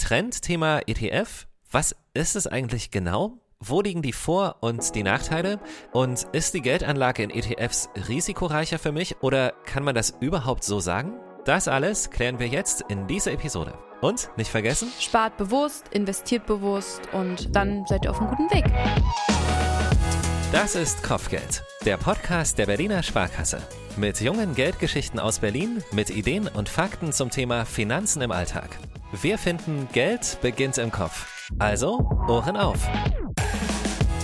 Trendthema ETF. Was ist es eigentlich genau? Wo liegen die Vor- und die Nachteile? Und ist die Geldanlage in ETFs risikoreicher für mich oder kann man das überhaupt so sagen? Das alles klären wir jetzt in dieser Episode. Und nicht vergessen, Spart bewusst, investiert bewusst und dann seid ihr auf einem guten Weg. das ist Kopfgeld, der Podcast der Berliner Sparkasse. Mit jungen Geldgeschichten aus Berlin, mit Ideen und Fakten zum Thema Finanzen im Alltag. Wir finden, Geld beginnt im Kopf. Also, Ohren auf.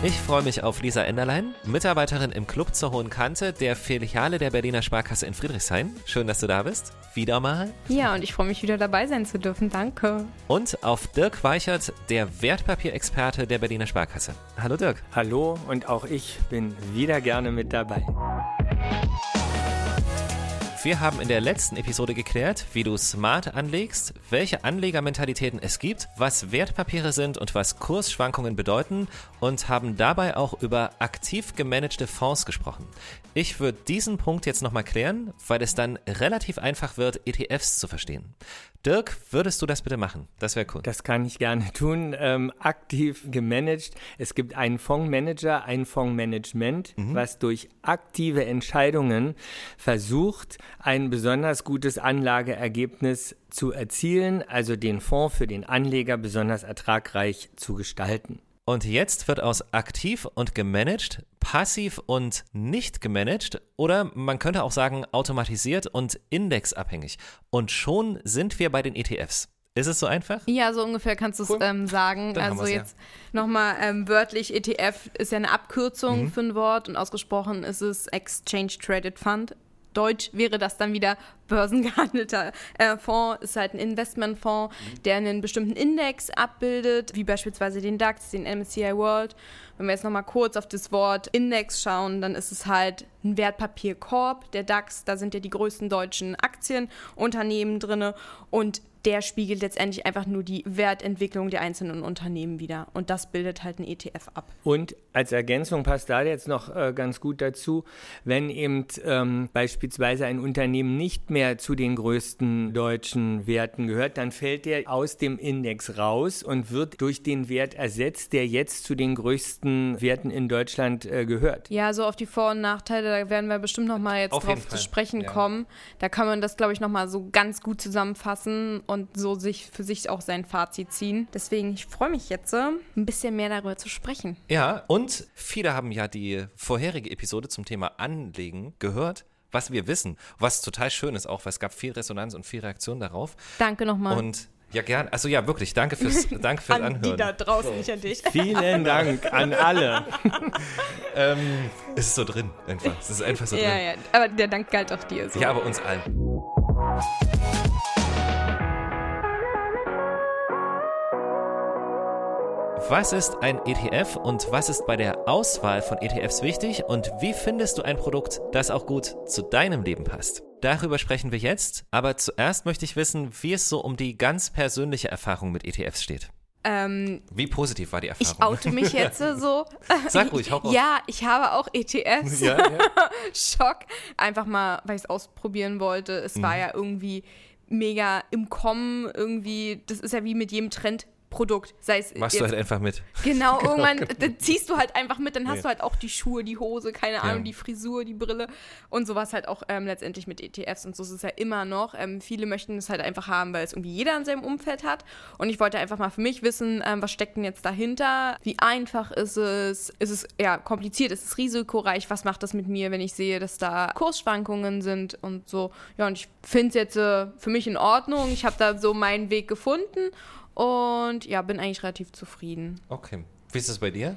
Ich freue mich auf Lisa Enderlein, Mitarbeiterin im Club zur Hohen Kante der Filiale der Berliner Sparkasse in Friedrichshain. Schön, dass du da bist. Wieder mal. Ja, und ich freue mich wieder dabei sein zu dürfen. Danke. Und auf Dirk Weichert, der Wertpapierexperte der Berliner Sparkasse. Hallo Dirk. Hallo und auch ich bin wieder gerne mit dabei. Wir haben in der letzten Episode geklärt, wie du smart anlegst, welche Anlegermentalitäten es gibt, was Wertpapiere sind und was Kursschwankungen bedeuten und haben dabei auch über aktiv gemanagte Fonds gesprochen. Ich würde diesen Punkt jetzt nochmal klären, weil es dann relativ einfach wird, ETFs zu verstehen. Dirk, würdest du das bitte machen? Das wäre cool. Das kann ich gerne tun. Ähm, aktiv gemanagt. Es gibt einen Fondsmanager, ein Fondsmanagement, was durch aktive Entscheidungen versucht, ein besonders gutes Anlageergebnis zu erzielen, also den Fonds für den Anleger besonders ertragreich zu gestalten. Und jetzt wird aus aktiv und gemanagt, passiv und nicht gemanagt oder man könnte auch sagen automatisiert und indexabhängig. Und schon sind wir bei den ETFs. Ist es so einfach? Ja, so ungefähr kannst du es Cool. ähm, sagen. Dann also wir's, ja. jetzt nochmal ähm, wörtlich, ETF ist ja eine Abkürzung Mhm. für ein Wort und ausgesprochen ist es Exchange Traded Fund. Deutsch wäre das dann wieder börsengehandelter äh, Fonds, ist halt ein Investmentfonds, Mhm. der einen bestimmten Index abbildet, wie beispielsweise den DAX, den MSCI World. Wenn wir jetzt nochmal kurz auf das Wort Index schauen, dann ist es halt ein Wertpapierkorb, der DAX, da sind ja die größten deutschen Aktienunternehmen drin und der spiegelt letztendlich einfach nur die Wertentwicklung der einzelnen Unternehmen wieder. Und das bildet halt ein ETF ab. Und als Ergänzung passt da jetzt noch äh, ganz gut dazu, wenn eben ähm, beispielsweise ein Unternehmen nicht mehr zu den größten deutschen Werten gehört, dann fällt der aus dem Index raus und wird durch den Wert ersetzt, der jetzt zu den größten Werten in Deutschland äh, gehört. Ja, so auf die Vor- und Nachteile, da werden wir bestimmt noch mal jetzt Auf drauf zu sprechen ja. kommen. Da kann man das, glaube ich, noch mal so ganz gut zusammenfassen und so sich für sich auch sein Fazit ziehen. Deswegen, ich freue mich jetzt, äh, ein bisschen mehr darüber zu sprechen. Ja, und viele haben ja die vorherige Episode zum Thema Anlegen gehört, was wir wissen, was total schön ist auch, weil es gab viel Resonanz und viel Reaktion darauf. Danke nochmal. Und ja, gern. Also ja, wirklich, danke fürs, danke fürs an die Anhören. da draußen, nicht an dich. Vielen Dank an alle. Ähm, es ist so drin, einfach. Es ist einfach so Ja, drin. ja, aber der Dank galt auch dir. So. Ja, aber uns allen. Was ist ein ETF und was ist bei der Auswahl von ETFs wichtig und wie findest du ein Produkt, das auch gut zu deinem Leben passt? Darüber sprechen wir jetzt, aber zuerst möchte ich wissen, wie es so um die ganz persönliche Erfahrung mit ETFs steht. Ähm, Wie positiv war die Erfahrung? ich oute mich jetzt so. Sag ruhig, hau raus. Ja, ich habe auch ETFs. Ja, ja. Schock. Einfach mal, weil ich es ausprobieren wollte. Es Mhm. war ja irgendwie mega im Kommen. Irgendwie, das ist ja wie mit jedem Trendprodukt. Sei es Machst du jetzt halt einfach mit. Genau, irgendwann dann ziehst du halt einfach mit, dann hast Ja. du halt auch die Schuhe, die Hose, keine Ahnung, Ja. die Frisur, die Brille und sowas halt auch ähm, letztendlich mit ETFs und so ist es ja immer noch. Ähm, viele möchten es halt einfach haben, weil es irgendwie jeder in seinem Umfeld hat und ich wollte einfach mal für mich wissen, ähm, was steckt denn jetzt dahinter? Wie einfach ist es? Ist es ja kompliziert? Ist es risikoreich? Was macht das mit mir, wenn ich sehe, dass da Kursschwankungen sind und so? Ja, und ich finde es jetzt äh, für mich in Ordnung. Ich habe da so meinen Weg gefunden und ja, bin eigentlich relativ zufrieden. Okay. Wie ist es bei dir?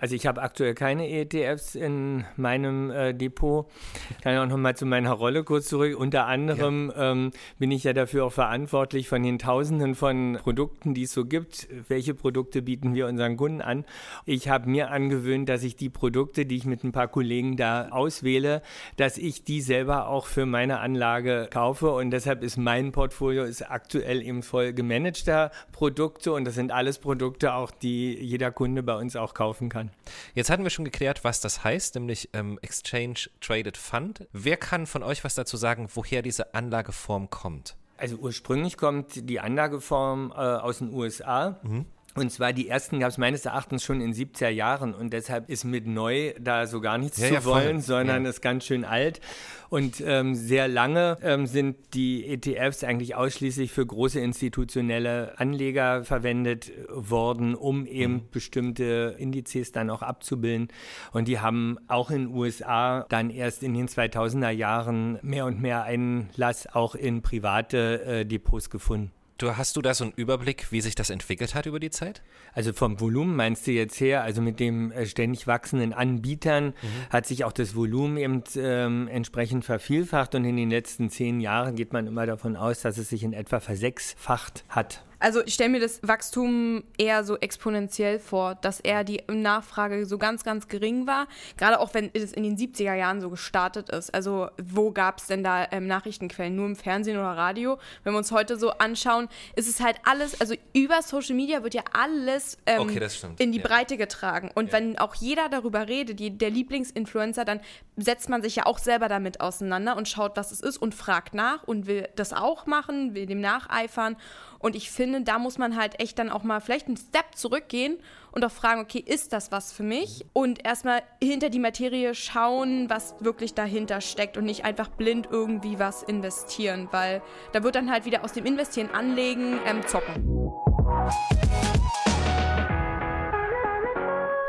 Also ich habe aktuell keine ETFs in meinem äh, Depot. Ich kann ja auch noch mal zu meiner Rolle kurz zurück. Unter anderem ähm, bin ich ja dafür auch verantwortlich von den Tausenden von Produkten, die es so gibt. Welche Produkte bieten wir unseren Kunden an? Ich habe mir angewöhnt, dass ich die Produkte, die ich mit ein paar Kollegen da auswähle, dass ich die selber auch für meine Anlage kaufe. Und deshalb ist mein Portfolio ist aktuell eben voll gemanagter Produkte und das sind alles Produkte auch, die jeder Kunde bei uns auch kaufen kann. Jetzt hatten wir schon geklärt, was das heißt, nämlich ähm, Exchange Traded Fund. Wer kann von euch was dazu sagen, woher diese Anlageform kommt? Also ursprünglich kommt die Anlageform äh, aus den USA. Mhm. Und zwar die ersten gab es meines Erachtens schon in 70er Jahren und deshalb ist mit neu da so gar nichts ja, zu ja, wollen, sondern ja. ist ganz schön alt. Und ähm, sehr lange ähm, sind die ETFs eigentlich ausschließlich für große institutionelle Anleger verwendet worden, um eben mhm. bestimmte Indizes dann auch abzubilden. Und die haben auch in den USA dann erst in den 2000er Jahren mehr und mehr Einlass auch in private äh, Depots gefunden. Du, hast du da so einen Überblick, wie sich das entwickelt hat über die Zeit? Also vom Volumen meinst du jetzt her, also mit dem äh, ständig wachsenden Anbietern mhm. hat sich auch das Volumen eben ähm, entsprechend vervielfacht und in den letzten zehn Jahren geht man immer davon aus, dass es sich in etwa versechsfacht hat. Also ich stelle mir das Wachstum eher so exponentiell vor, dass eher die Nachfrage so ganz, ganz gering war. Gerade auch wenn es in den 70er Jahren so gestartet ist. Also wo gab es denn da ähm, Nachrichtenquellen? Nur im Fernsehen oder Radio? Wenn wir uns heute so anschauen, ist es halt alles, also über Social Media wird ja alles ähm, okay, in die ja. Breite getragen. Und ja. wenn auch jeder darüber redet, die, der Lieblingsinfluencer, dann setzt man sich ja auch selber damit auseinander und schaut, was es ist und fragt nach und will das auch machen, will dem nacheifern. Und ich finde, da muss man halt echt dann auch mal vielleicht einen Step zurückgehen und auch fragen, okay, ist das was für mich? Und erstmal hinter die Materie schauen, was wirklich dahinter steckt und nicht einfach blind irgendwie was investieren, weil da wird dann halt wieder aus dem Investieren anlegen, ähm, zocken.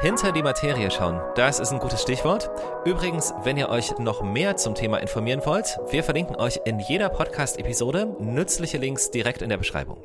Hinter die Materie schauen, das ist ein gutes Stichwort. Übrigens, wenn ihr euch noch mehr zum Thema informieren wollt, wir verlinken euch in jeder Podcast-Episode nützliche Links direkt in der Beschreibung.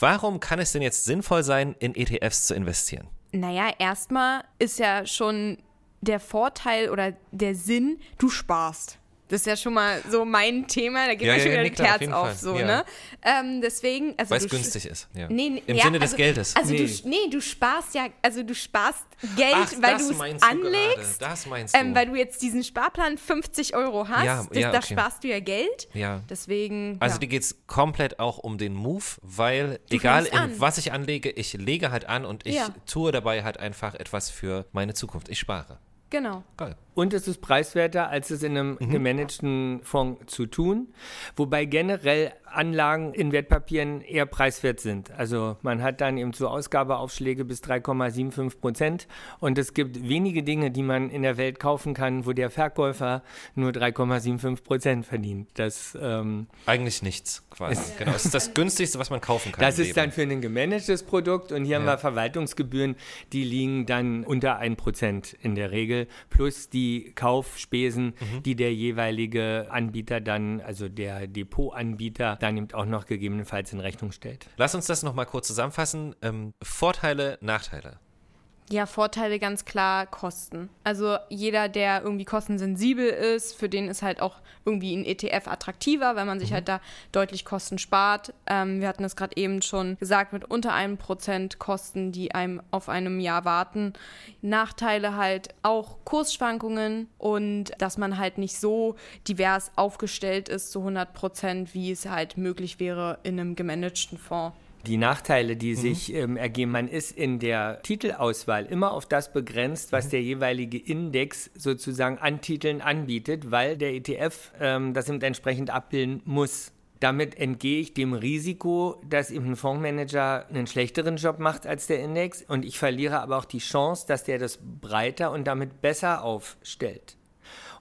Warum kann es denn jetzt sinnvoll sein, in ETFs zu investieren? Naja, erstmal ist ja schon der Vorteil oder der Sinn, du sparst. Das ist ja schon mal so mein Thema, da geht ja, mir ja, schon wieder ja, das Herz auf, so, ne? Ähm, deswegen, also Weil es günstig ist, ja. Nee, Im Sinne des also, Geldes. Also nee. du, nee, du sparst ja, also du sparst Geld, Ach, weil du es anlegst. Du das meinst ähm, du. Ähm, weil du jetzt diesen Sparplan 50 Euro hast, ja, das, da sparst du ja Geld. Ja. Deswegen. Also dir geht es komplett auch um den Move, weil du egal in was ich anlege, ich lege halt an und ich tue dabei halt einfach etwas für meine Zukunft. Ich spare. Genau. Geil. Und es ist preiswerter, als es in einem mhm. gemanagten Fonds zu tun. Wobei generell Anlagen in Wertpapieren eher preiswert sind. Also man hat dann eben so Ausgabeaufschläge bis 3,75 Prozent. Und es gibt wenige Dinge, die man in der Welt kaufen kann, wo der Verkäufer nur 3,75 Prozent verdient. Das ähm, eigentlich nichts quasi. genau, das ist das günstigste, was man kaufen kann. Das ist dann für ein gemanagtes Produkt. Und hier ja. haben wir Verwaltungsgebühren, die liegen dann unter 1 Prozent in der Regel. Plus die die Kaufspesen, mhm. die der jeweilige Anbieter dann, also der Depotanbieter, dann eben auch noch gegebenenfalls in Rechnung stellt. Lass uns das nochmal kurz zusammenfassen. Ähm, Vorteile, Nachteile. Ja, Vorteile ganz klar Kosten. Also jeder, der irgendwie kostensensibel ist, für den ist halt auch irgendwie ein ETF attraktiver, weil man sich mhm. halt da deutlich Kosten spart. Ähm, wir hatten es gerade eben schon gesagt, mit unter einem Prozent Kosten, die einem auf einem Jahr warten. Nachteile halt auch Kursschwankungen und dass man halt nicht so divers aufgestellt ist zu 100 Prozent, wie es halt möglich wäre in einem gemanagten Fonds die Nachteile, die mhm. sich ähm, ergeben. Man ist in der Titelauswahl immer auf das begrenzt, was mhm. der jeweilige Index sozusagen an Titeln anbietet, weil der ETF ähm, das entsprechend abbilden muss. Damit entgehe ich dem Risiko, dass eben ein Fondsmanager einen schlechteren Job macht als der Index und ich verliere aber auch die Chance, dass der das breiter und damit besser aufstellt.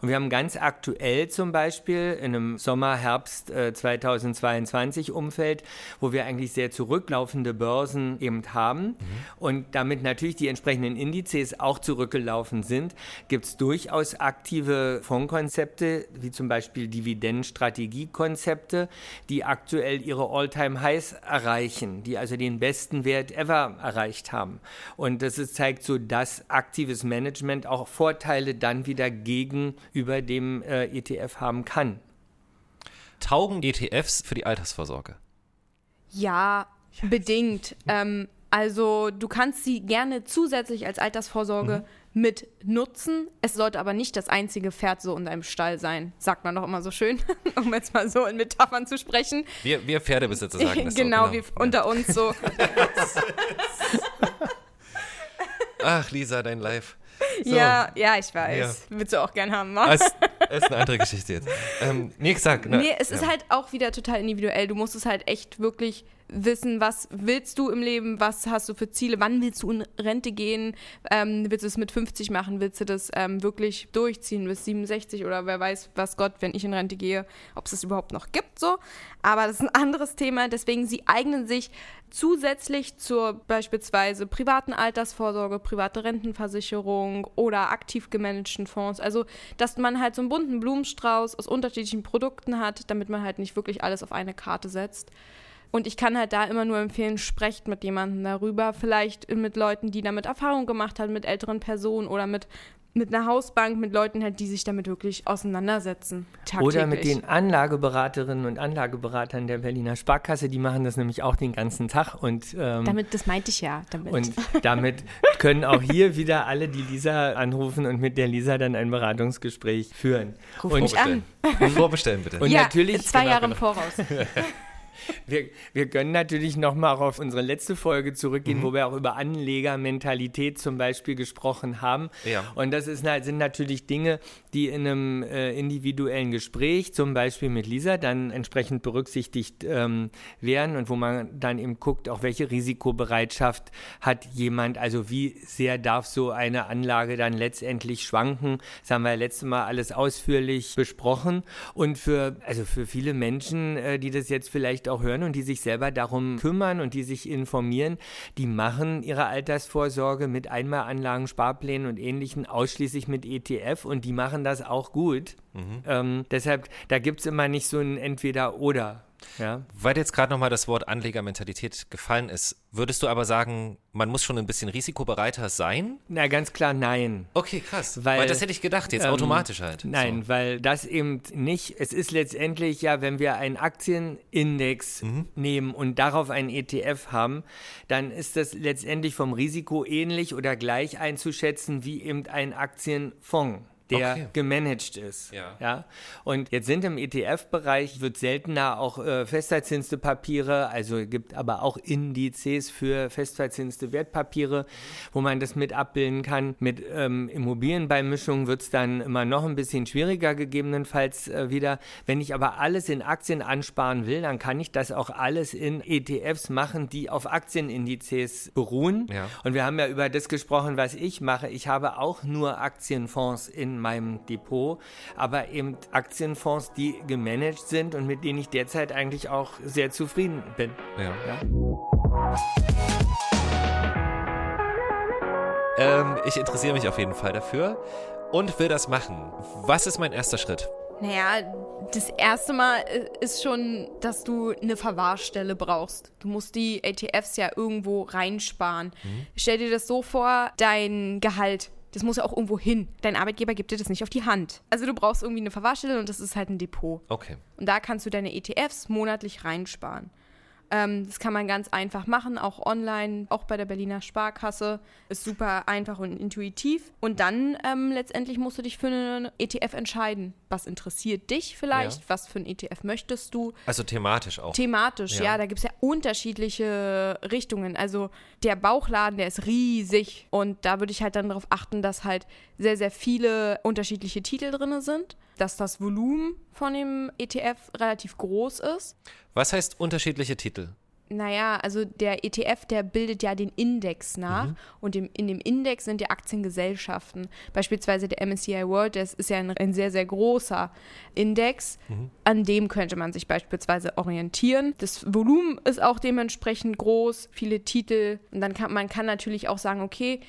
Und wir haben ganz aktuell zum Beispiel in einem Sommer, Herbst äh, 2022 Umfeld, wo wir eigentlich sehr zurücklaufende Börsen eben haben mhm. und damit natürlich die entsprechenden Indizes auch zurückgelaufen sind, gibt es durchaus aktive Fondskonzepte, wie zum Beispiel Dividendenstrategiekonzepte, die aktuell ihre All-Time-Highs erreichen, die also den besten Wert ever erreicht haben. Und das ist, zeigt so, dass aktives Management auch Vorteile dann wieder gegen über dem äh, ETF haben kann. Taugen ETFs für die Altersvorsorge? Ja, yes. bedingt. Ähm, also du kannst sie gerne zusätzlich als Altersvorsorge mhm. mit nutzen. Es sollte aber nicht das einzige Pferd so in deinem Stall sein, sagt man doch immer so schön, um jetzt mal so in Metaphern zu sprechen. Wir, wir Pferdebesitzer sagen das genau, so. Genau, wie unter uns so. Ach, Lisa, dein Live. So. Ja, ja, ich weiß. Ja. Würdest du auch gern haben, Mann. Als, ist eine andere Geschichte jetzt. Ähm, nee, sag. Ne, nee, es ja. ist halt auch wieder total individuell. Du musst es halt echt wirklich wissen, was willst du im Leben, was hast du für Ziele, wann willst du in Rente gehen, ähm, willst du es mit 50 machen, willst du das ähm, wirklich durchziehen bis 67 oder wer weiß, was Gott, wenn ich in Rente gehe, ob es das überhaupt noch gibt, so. Aber das ist ein anderes Thema, deswegen sie eignen sich zusätzlich zur beispielsweise privaten Altersvorsorge, private Rentenversicherung oder aktiv gemanagten Fonds. Also, dass man halt so einen bunten Blumenstrauß aus unterschiedlichen Produkten hat, damit man halt nicht wirklich alles auf eine Karte setzt. Und ich kann halt da immer nur empfehlen, sprecht mit jemandem darüber. Vielleicht mit Leuten, die damit Erfahrung gemacht haben, mit älteren Personen oder mit mit einer Hausbank, mit Leuten halt, die sich damit wirklich auseinandersetzen. Tagtäglich. Oder mit den Anlageberaterinnen und Anlageberatern der Berliner Sparkasse, die machen das nämlich auch den ganzen Tag. Und, ähm, damit, das meinte ich ja. Damit. Und damit können auch hier wieder alle die Lisa anrufen und mit der Lisa dann ein Beratungsgespräch führen. Ruf und, mich an. Vorbestellen bitte. Und ja, natürlich zwei genau, Jahre im genau. Voraus. Wir, wir können natürlich nochmal auf unsere letzte Folge zurückgehen, mhm. wo wir auch über Anlegermentalität zum Beispiel gesprochen haben. Ja. Und das ist, sind natürlich Dinge, die in einem äh, individuellen Gespräch, zum Beispiel mit Lisa, dann entsprechend berücksichtigt ähm, werden und wo man dann eben guckt, auch welche Risikobereitschaft hat jemand, also wie sehr darf so eine Anlage dann letztendlich schwanken. Das haben wir ja letztes Mal alles ausführlich besprochen. Und für, also für viele Menschen, äh, die das jetzt vielleicht auch hören und die sich selber darum kümmern und die sich informieren, die machen ihre Altersvorsorge mit Einmalanlagen, Sparplänen und ähnlichen ausschließlich mit ETF und die machen das auch gut. Mhm. Ähm, deshalb, da gibt es immer nicht so ein Entweder-Oder. Ja. Weil jetzt gerade nochmal das Wort Anlegermentalität gefallen ist, würdest du aber sagen, man muss schon ein bisschen risikobereiter sein? Na, ganz klar nein. Okay, krass. Weil, weil das hätte ich gedacht, jetzt ähm, automatisch halt. Nein, so. weil das eben nicht, es ist letztendlich ja, wenn wir einen Aktienindex mhm. nehmen und darauf einen ETF haben, dann ist das letztendlich vom Risiko ähnlich oder gleich einzuschätzen wie eben ein Aktienfonds der okay. gemanagt ist. Ja. ja. Und jetzt sind im ETF-Bereich, wird seltener auch äh, festverzinste Papiere, also gibt aber auch Indizes für festverzinste Wertpapiere, wo man das mit abbilden kann. Mit ähm, Immobilienbeimischung wird es dann immer noch ein bisschen schwieriger gegebenenfalls äh, wieder. Wenn ich aber alles in Aktien ansparen will, dann kann ich das auch alles in ETFs machen, die auf Aktienindizes beruhen. Ja. Und wir haben ja über das gesprochen, was ich mache. Ich habe auch nur Aktienfonds in meinem Depot, aber eben Aktienfonds, die gemanagt sind und mit denen ich derzeit eigentlich auch sehr zufrieden bin. Ja. ja? Ähm, ich interessiere mich auf jeden Fall dafür und will das machen. Was ist mein erster Schritt? Naja, das erste Mal ist schon, dass du eine Verwahrstelle brauchst. Du musst die ETFs ja irgendwo reinsparen. Mhm. Stell dir das so vor, dein Gehalt das muss ja auch irgendwo hin. Dein Arbeitgeber gibt dir das nicht auf die Hand. Also du brauchst irgendwie eine Verwahrstelle und das ist halt ein Depot. Okay. Und da kannst du deine ETFs monatlich reinsparen. Ähm, das kann man ganz einfach machen, auch online, auch bei der Berliner Sparkasse. Ist super einfach und intuitiv. Und dann ähm, letztendlich musst du dich für einen ETF entscheiden. Was interessiert dich vielleicht? Ja. Was für ein ETF möchtest du? Also thematisch auch. Thematisch, ja. ja da gibt es ja unterschiedliche Richtungen. Also der Bauchladen, der ist riesig. Und da würde ich halt dann darauf achten, dass halt sehr, sehr viele unterschiedliche Titel drin sind dass das Volumen von dem ETF relativ groß ist. Was heißt unterschiedliche Titel? Naja, also der ETF, der bildet ja den Index nach mhm. und im, in dem Index sind ja Aktiengesellschaften. Beispielsweise der MSCI World, das ist ja ein, ein sehr, sehr großer Index. Mhm. An dem könnte man sich beispielsweise orientieren. Das Volumen ist auch dementsprechend groß, viele Titel. Und dann kann man kann natürlich auch sagen, okay,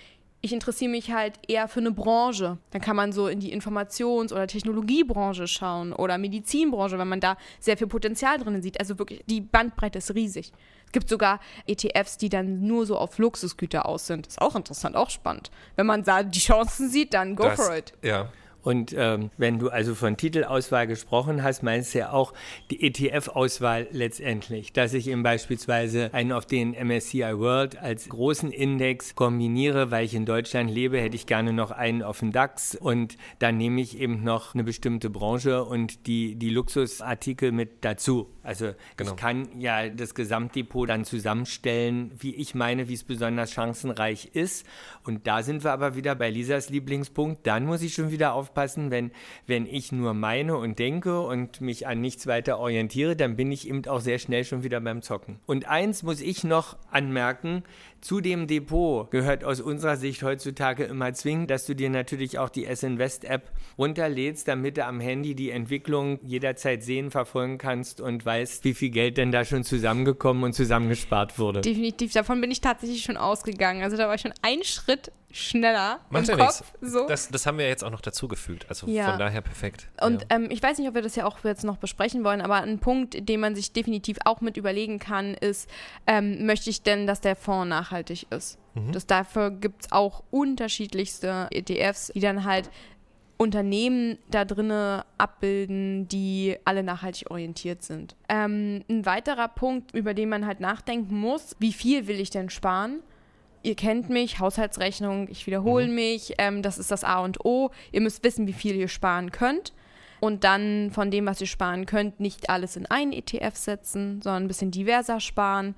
ich interessiere mich halt eher für eine Branche. Dann kann man so in die Informations- oder Technologiebranche schauen oder Medizinbranche, wenn man da sehr viel Potenzial drin sieht. Also wirklich, die Bandbreite ist riesig. Es gibt sogar ETFs, die dann nur so auf Luxusgüter aus sind. Ist auch interessant, auch spannend. Wenn man da die Chancen sieht, dann go das, for it. Ja, und ähm, wenn du also von Titelauswahl gesprochen hast, meinst du ja auch die ETF-Auswahl letztendlich, dass ich eben beispielsweise einen auf den MSCI World als großen Index kombiniere, weil ich in Deutschland lebe, hätte ich gerne noch einen auf den DAX und dann nehme ich eben noch eine bestimmte Branche und die, die Luxusartikel mit dazu. Also genau. ich kann ja das Gesamtdepot dann zusammenstellen, wie ich meine, wie es besonders chancenreich ist. Und da sind wir aber wieder bei Lisas Lieblingspunkt. Dann muss ich schon wieder auf aufpassen, wenn, wenn ich nur meine und denke und mich an nichts weiter orientiere, dann bin ich eben auch sehr schnell schon wieder beim Zocken. Und eins muss ich noch anmerken, zu dem Depot gehört aus unserer Sicht heutzutage immer zwingend, dass du dir natürlich auch die S-Invest App runterlädst, damit du am Handy die Entwicklung jederzeit sehen, verfolgen kannst und weißt, wie viel Geld denn da schon zusammengekommen und zusammengespart wurde. Definitiv, davon bin ich tatsächlich schon ausgegangen. Also da war ich schon einen Schritt schneller Macht im ja Kopf. nichts. So. Das, das haben wir jetzt auch noch dazugefügt. Also Ja. von daher perfekt. Und ja. ähm, ich weiß nicht, ob wir das ja auch jetzt noch besprechen wollen, aber ein Punkt, den man sich definitiv auch mit überlegen kann, ist, ähm, möchte ich denn, dass der Fonds nachhaltig ist? Das, dafür gibt es auch unterschiedlichste ETFs, die dann halt Unternehmen da drinne abbilden, die alle nachhaltig orientiert sind. Ähm, ein weiterer Punkt, über den man halt nachdenken muss, wie viel will ich denn sparen? Ihr kennt mich, Haushaltsrechnung, ich wiederhole mich, ähm, das ist das A und O. Ihr müsst wissen, wie viel ihr sparen könnt. Und dann von dem, was ihr sparen könnt, nicht alles in einen ETF setzen, sondern ein bisschen diverser sparen.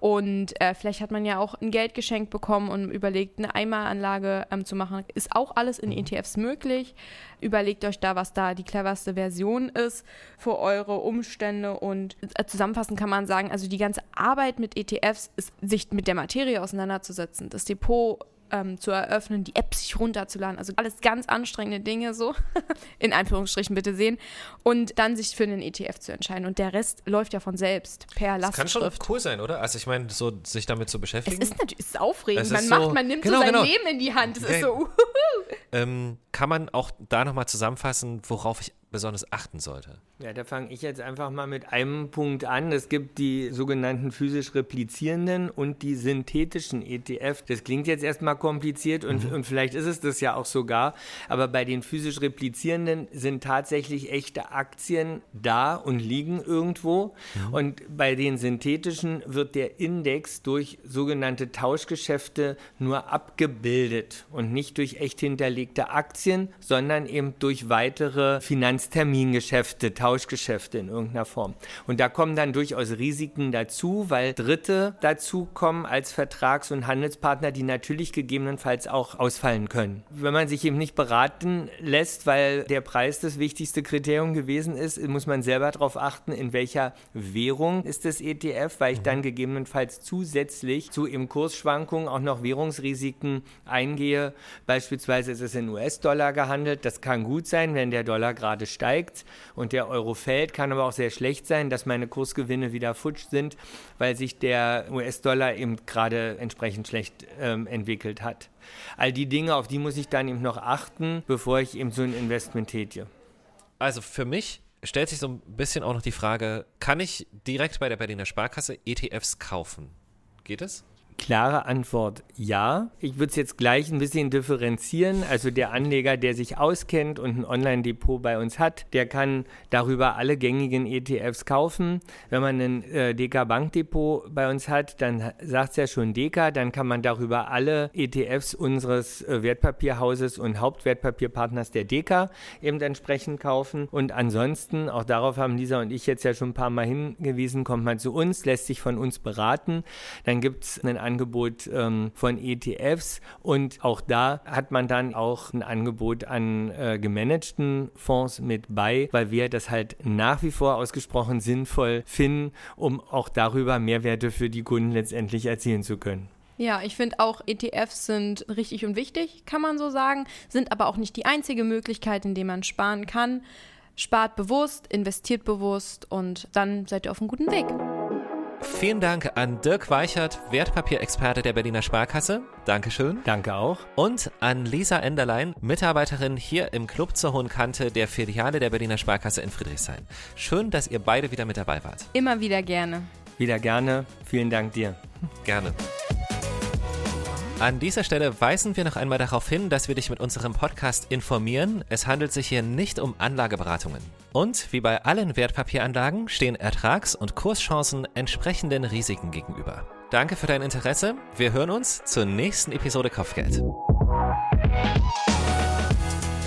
Und äh, vielleicht hat man ja auch ein Geld geschenkt bekommen und überlegt, eine Einmalanlage ähm, zu machen. Ist auch alles in ETFs möglich. Überlegt euch da, was da die cleverste Version ist für eure Umstände. Und äh, zusammenfassend kann man sagen, also die ganze Arbeit mit ETFs ist, sich mit der Materie auseinanderzusetzen, das Depot ähm, zu eröffnen, die App sich runterzuladen. Also alles ganz anstrengende Dinge so, in Anführungsstrichen bitte sehen. Und dann sich für einen ETF zu entscheiden. Und der Rest läuft ja von selbst per das kann schon Lastschrift. cool sein, oder? Also ich meine, so sich damit zu Es beschäftigen. ist natürlich es ist aufregend. Es man ist macht, so- man nimmt genau, so sein genau. Leben in die Hand. Es Ja. ist so, ähm, kann man auch da nochmal zusammenfassen, worauf ich besonders achten sollte? Ja, da fange ich jetzt einfach mal mit einem Punkt an. Es gibt die sogenannten physisch replizierenden und die synthetischen ETF. Das klingt jetzt erstmal kompliziert und, und vielleicht ist es das ja auch sogar. Aber bei den physisch replizierenden sind tatsächlich echte Aktien da und liegen irgendwo. Und bei den synthetischen wird der Index durch sogenannte Tauschgeschäfte nur abgebildet und nicht durch echt hinterlegte Aktien, sondern eben durch weitere Finanztermingeschäfte, Tauschgeschäfte in irgendeiner Form. Und da kommen dann durchaus Risiken dazu, weil Dritte dazukommen als Vertrags- und Handelspartner, die natürlich gegebenenfalls auch ausfallen können. Wenn man sich eben nicht beraten lässt, weil der Preis das wichtigste Kriterium gewesen ist, muss man selber darauf achten, in welcher Währung ist das ETF, weil ich dann gegebenenfalls zusätzlich zu eben Kursschwankungen auch noch Währungsrisiken eingehe. Beispielsweise ist es in US-Dollar gehandelt. Das kann gut sein, wenn der Dollar gerade steigt und der Euro fällt, kann aber auch sehr schlecht sein, dass meine Kursgewinne wieder futsch sind, weil sich der US-Dollar eben gerade entsprechend schlecht ähm, entwickelt hat. All die Dinge, auf die muss ich dann eben noch achten, bevor ich eben so ein Investment tätige. Also für mich stellt sich so ein bisschen auch noch die Frage, kann ich direkt bei der Berliner Sparkasse ETFs kaufen? Geht es? Klare Antwort ja. Ich würde es jetzt gleich ein bisschen differenzieren. Also der Anleger, der sich auskennt und ein Online-Depot bei uns hat, der kann darüber alle gängigen ETFs kaufen. Wenn man ein äh, DK Bankdepot bei uns hat, dann sagt es ja schon DK, dann kann man darüber alle ETFs unseres äh, Wertpapierhauses und Hauptwertpapierpartners der DK eben entsprechend kaufen. Und ansonsten, auch darauf haben Lisa und ich jetzt ja schon ein paar Mal hingewiesen, kommt man zu uns, lässt sich von uns beraten. Dann gibt es ein Angebot ähm, von ETFs und auch da hat man dann auch ein Angebot an äh, gemanagten Fonds mit bei, weil wir das halt nach wie vor ausgesprochen sinnvoll finden, um auch darüber Mehrwerte für die Kunden letztendlich erzielen zu können. Ja, ich finde auch ETFs sind richtig und wichtig, kann man so sagen, sind aber auch nicht die einzige Möglichkeit, in der man sparen kann. Spart bewusst, investiert bewusst und dann seid ihr auf einem guten Weg. Vielen Dank an Dirk Weichert, Wertpapierexperte der Berliner Sparkasse. Dankeschön. Danke auch. Und an Lisa Enderlein, Mitarbeiterin hier im Club zur Hohen Kante der Filiale der Berliner Sparkasse in Friedrichshain. Schön, dass ihr beide wieder mit dabei wart. Immer wieder gerne. Wieder gerne. Vielen Dank dir. Gerne. An dieser Stelle weisen wir noch einmal darauf hin, dass wir dich mit unserem Podcast informieren. Es handelt sich hier nicht um Anlageberatungen. Und wie bei allen Wertpapieranlagen stehen Ertrags- und Kurschancen entsprechenden Risiken gegenüber. Danke für dein Interesse. Wir hören uns zur nächsten Episode Kopfgeld.